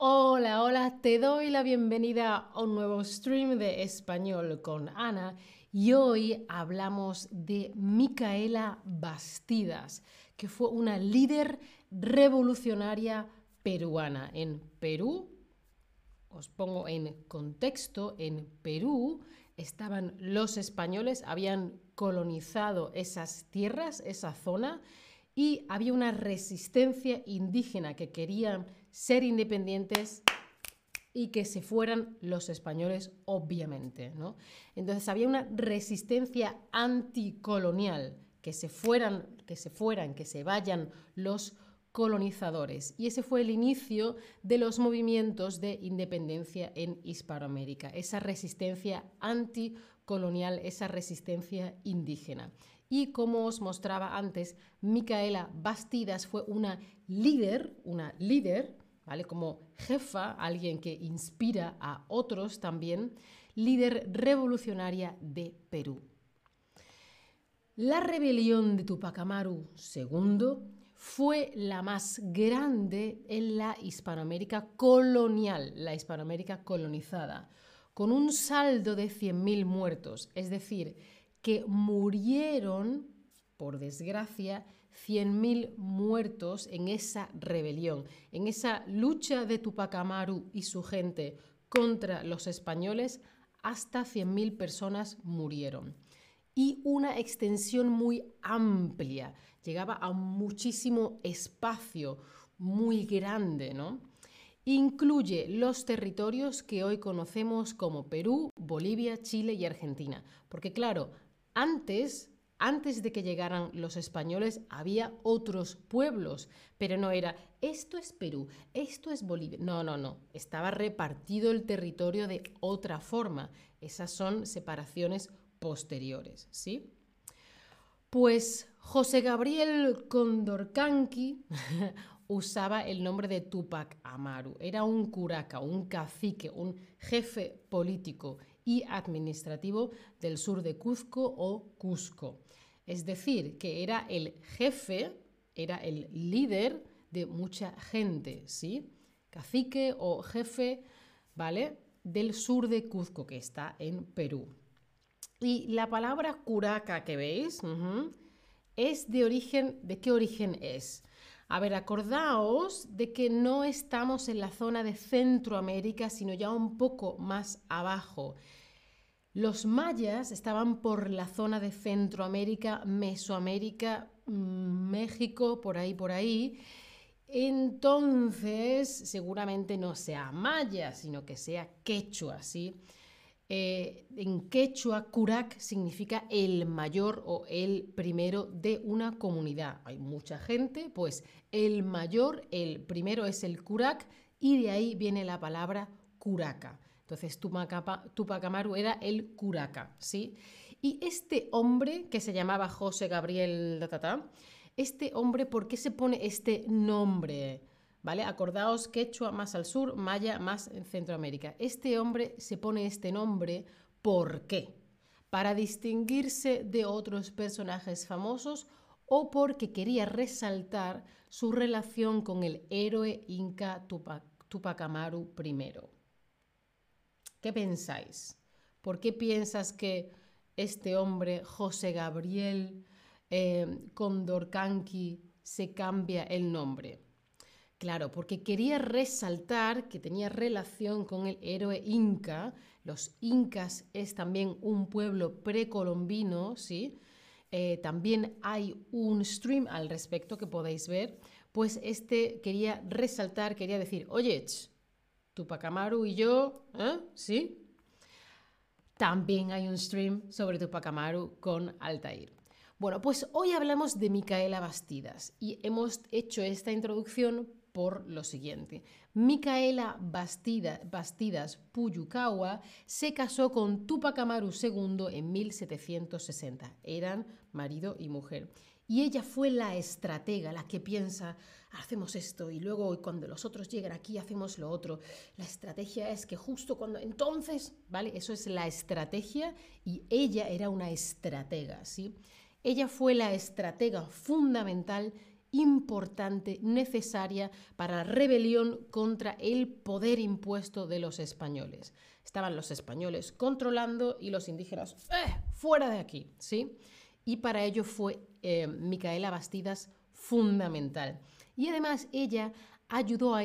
Hola, hola, te doy la bienvenida a un nuevo stream de español con Ana y hoy hablamos de Micaela Bastidas, que fue una líder revolucionaria peruana. En Perú, os pongo en contexto, en Perú estaban los españoles, habían colonizado esas tierras, esa zona, y había una resistencia indígena que querían ser independientes y que se fueran los españoles, obviamente. ¿no? Entonces había una resistencia anticolonial, que se fueran, que se fueran, que se vayan los colonizadores. Y ese fue el inicio de los movimientos de independencia en Hispanoamérica, esa resistencia anticolonial, esa resistencia indígena. Y como os mostraba antes, Micaela Bastidas fue una líder, una líder, Como jefa, alguien que inspira a otros también, líder revolucionaria de Perú. La rebelión de Tupac Amaru II fue la más grande en la Hispanoamérica colonial, la Hispanoamérica colonizada, con un saldo de 100.000 muertos, es decir, que murieron, por desgracia, 100.000 muertos en esa rebelión, en esa lucha de Tupac Amaru y su gente contra los españoles, hasta 100.000 personas murieron. Y una extensión muy amplia, llegaba a muchísimo espacio muy grande, ¿no? Incluye los territorios que hoy conocemos como Perú, Bolivia, Chile y Argentina. Porque claro, antes, antes de que llegaran los españoles, había otros pueblos, pero no era, esto es Perú, esto es Bolivia. No, no, no. Estaba repartido el territorio de otra forma. Esas son separaciones posteriores, ¿sí? Pues José Gabriel Condorcanqui usaba el nombre de Tupac Amaru. Era un curaca, un cacique, un jefe político y administrativo del sur de Cuzco o Cusco. Es decir, que era el jefe, era el líder de mucha gente, ¿sí? Cacique o jefe, ¿vale? Del sur de Cuzco, que está en Perú. Y la palabra curaca que veis es de origen, ¿de qué origen es? A ver, acordaos de que no estamos en la zona de Centroamérica, sino ya un poco más abajo. Los mayas estaban por la zona de Centroamérica, Mesoamérica, mm, México, por ahí, por ahí. Entonces, seguramente no sea maya, sino que sea quechua, ¿sí? Eh, en quechua, Curac significa el mayor o el primero de una comunidad. Hay mucha gente, pues el mayor, el primero es el Curac y de ahí viene la palabra curaca. Entonces Tupac Amaru era el curaca, ¿sí? Y este hombre, que se llamaba José Gabriel Datata, este hombre, ¿por qué se pone este nombre? ¿Vale? Acordaos quechua más al sur, maya más en Centroamérica. Este hombre se pone este nombre, ¿por qué? Para distinguirse de otros personajes famosos o porque quería resaltar su relación con el héroe inca Tupac, Amaru I. ¿Qué pensáis? ¿Por qué piensas que este hombre, José Gabriel eh, Condorcanqui, se cambia el nombre? Claro, porque quería resaltar que tenía relación con el héroe inca. Los incas es también un pueblo precolombino, ¿sí? Eh, también hay un stream al respecto que podéis ver. Pues este quería resaltar, quería decir, oye, Tupac Amaru y yo, ¿eh? ¿Sí? También hay un stream sobre Tupac Amaru con Altair. Bueno, pues hoy hablamos de Micaela Bastidas y hemos hecho esta introducción por lo siguiente. Micaela Bastidas Puyukawa se casó con Tupac Amaru II en 1760. Eran marido y mujer. Y ella fue la estratega, la que piensa, hacemos esto y luego cuando los otros llegan aquí hacemos lo otro. La estrategia es que justo cuando entonces, ¿vale? Eso es la estrategia y ella era una estratega, ¿sí? Ella fue la estratega fundamental importante, necesaria para la rebelión contra el poder impuesto de los españoles. Estaban los españoles controlando y los indígenas, ¡eh! fuera de aquí, ¿sí? Y para ello fue eh, Micaela Bastidas fundamental. Y además ella ayudó a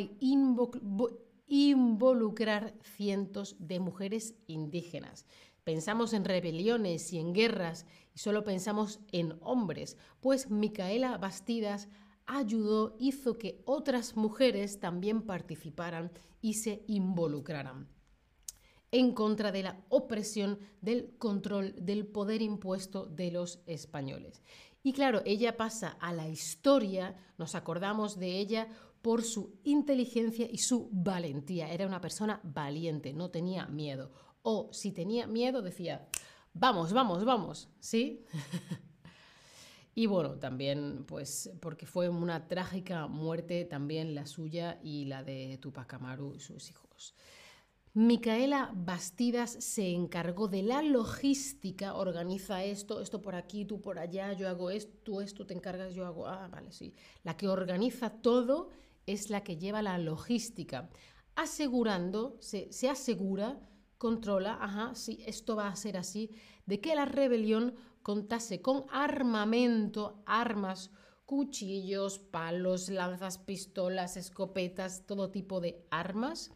involucrar cientos de mujeres indígenas. Pensamos en rebeliones y en guerras y solo pensamos en hombres, pues Micaela Bastidas ayudó, hizo que otras mujeres también participaran y se involucraran en contra de la opresión, del control, del poder impuesto de los españoles. Y claro, ella pasa a la historia, nos acordamos de ella por su inteligencia y su valentía. Era una persona valiente, no tenía miedo. O si tenía miedo, decía, vamos, vamos, vamos, ¿sí? y bueno, también, pues, porque fue una trágica muerte también la suya y la de Tupac Amaru y sus hijos. Micaela Bastidas se encargó de la logística, organiza esto, esto por aquí, tú por allá, yo hago esto, tú esto te encargas, yo hago, ah, vale, sí. La que organiza todo es la que lleva la logística, asegurando, se, se asegura controla, ajá, sí, esto va a ser así, de que la rebelión contase con armamento, armas, cuchillos, palos, lanzas, pistolas, escopetas, todo tipo de armas,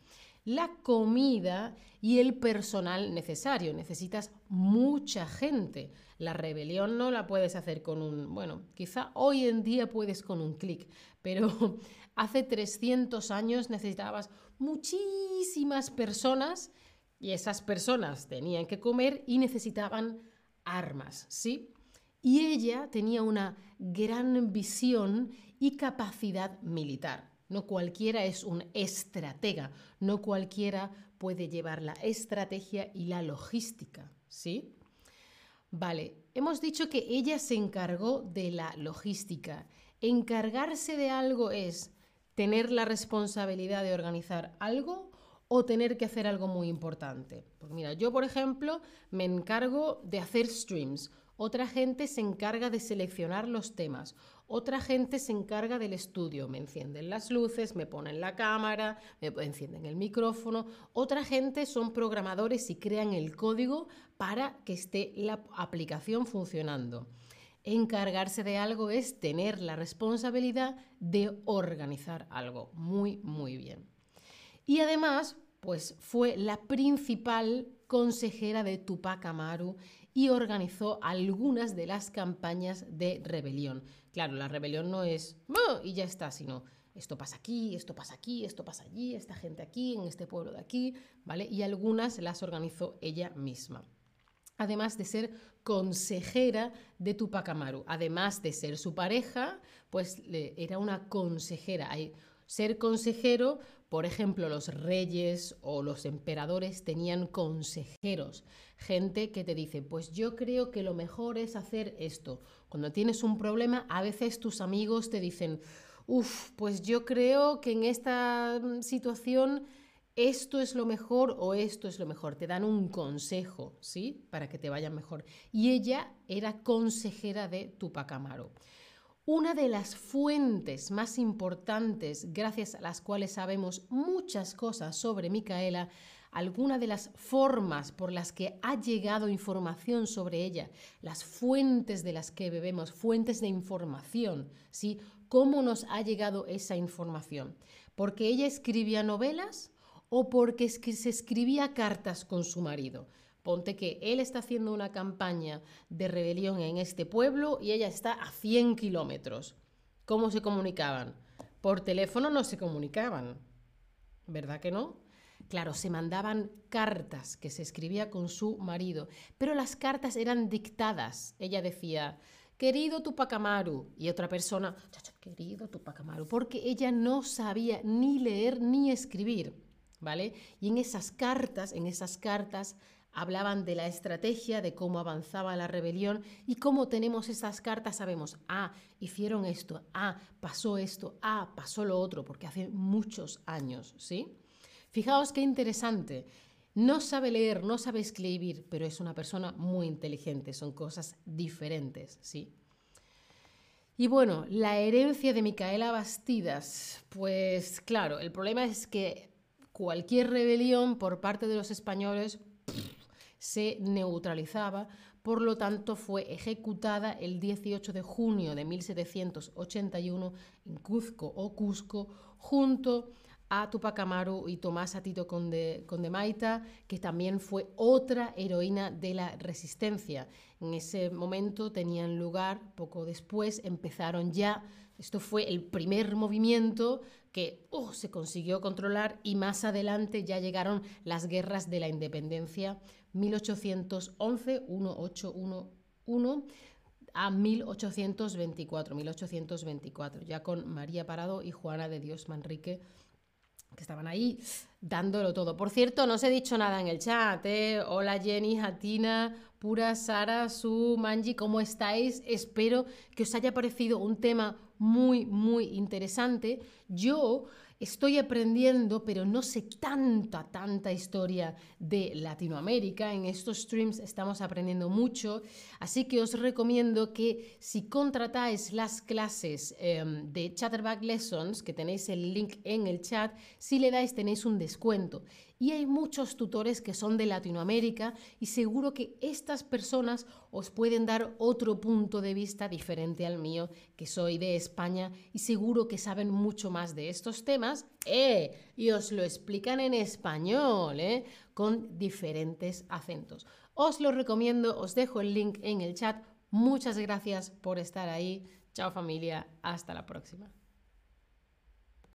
la comida y el personal necesario. Necesitas mucha gente. La rebelión no la puedes hacer con un, bueno, quizá hoy en día puedes con un clic, pero hace 300 años necesitabas muchísimas personas y esas personas tenían que comer y necesitaban armas, ¿sí? Y ella tenía una gran visión y capacidad militar. No cualquiera es un estratega, no cualquiera puede llevar la estrategia y la logística, ¿sí? Vale, hemos dicho que ella se encargó de la logística. Encargarse de algo es tener la responsabilidad de organizar algo o tener que hacer algo muy importante. Pues mira, yo por ejemplo me encargo de hacer streams, otra gente se encarga de seleccionar los temas, otra gente se encarga del estudio, me encienden las luces, me ponen la cámara, me encienden el micrófono, otra gente son programadores y crean el código para que esté la aplicación funcionando. Encargarse de algo es tener la responsabilidad de organizar algo muy, muy bien. Y además, pues fue la principal consejera de Tupac Amaru y organizó algunas de las campañas de rebelión. Claro, la rebelión no es oh", y ya está, sino esto pasa aquí, esto pasa aquí, esto pasa allí, esta gente aquí, en este pueblo de aquí, ¿vale? Y algunas las organizó ella misma. Además de ser consejera de Tupac Amaru, además de ser su pareja, pues era una consejera. Ser consejero, por ejemplo, los reyes o los emperadores tenían consejeros, gente que te dice, pues yo creo que lo mejor es hacer esto. Cuando tienes un problema, a veces tus amigos te dicen, uff, pues yo creo que en esta mm, situación esto es lo mejor o esto es lo mejor. Te dan un consejo, ¿sí? Para que te vaya mejor. Y ella era consejera de Tupac Amaru. Una de las fuentes más importantes gracias a las cuales sabemos muchas cosas sobre Micaela, alguna de las formas por las que ha llegado información sobre ella, las fuentes de las que bebemos, fuentes de información, ¿sí? ¿Cómo nos ha llegado esa información? ¿Porque ella escribía novelas o porque se escribía cartas con su marido? Ponte que él está haciendo una campaña de rebelión en este pueblo y ella está a 100 kilómetros. ¿Cómo se comunicaban? Por teléfono no se comunicaban. ¿Verdad que no? Claro, se mandaban cartas que se escribía con su marido, pero las cartas eran dictadas. Ella decía, querido Tupac Amaru, y otra persona, querido Tupac Amaru, porque ella no sabía ni leer ni escribir, ¿vale? Y en esas cartas, en esas cartas hablaban de la estrategia, de cómo avanzaba la rebelión y cómo tenemos esas cartas, sabemos, ah, hicieron esto, ah, pasó esto, ah, pasó lo otro, porque hace muchos años, ¿sí? Fijaos qué interesante. No sabe leer, no sabe escribir, pero es una persona muy inteligente, son cosas diferentes, ¿sí? Y bueno, la herencia de Micaela Bastidas. Pues claro, el problema es que cualquier rebelión por parte de los españoles se neutralizaba, por lo tanto fue ejecutada el 18 de junio de 1781 en Cuzco o Cusco junto a Tupac Amaru y Tomás Atito Conde, Maita, que también fue otra heroína de la resistencia. En ese momento tenían lugar, poco después empezaron ya, esto fue el primer movimiento que oh, se consiguió controlar y más adelante ya llegaron las guerras de la independencia 1811, 1811 a 1824, 1824, ya con María Parado y Juana de Dios Manrique que estaban ahí dándolo todo. Por cierto, no os he dicho nada en el chat. ¿eh? Hola Jenny, Hatina, Pura, Sara, Su, Manji, ¿cómo estáis? Espero que os haya parecido un tema muy, muy interesante. Yo estoy aprendiendo, pero no sé tanta, tanta historia de Latinoamérica. En estos streams estamos aprendiendo mucho, así que os recomiendo que si contratáis las clases em, de Chatterback Lessons, que tenéis el link en el chat, si le dais tenéis un descuento. Y hay muchos tutores que son de Latinoamérica y seguro que estas personas os pueden dar otro punto de vista diferente al mío, que soy de España y seguro que saben mucho más de estos temas. ¡Eh! Y os lo explican en español, ¿eh? Con diferentes acentos. Os lo recomiendo, os dejo el link en el chat. Muchas gracias por estar ahí. Chao familia, hasta la próxima.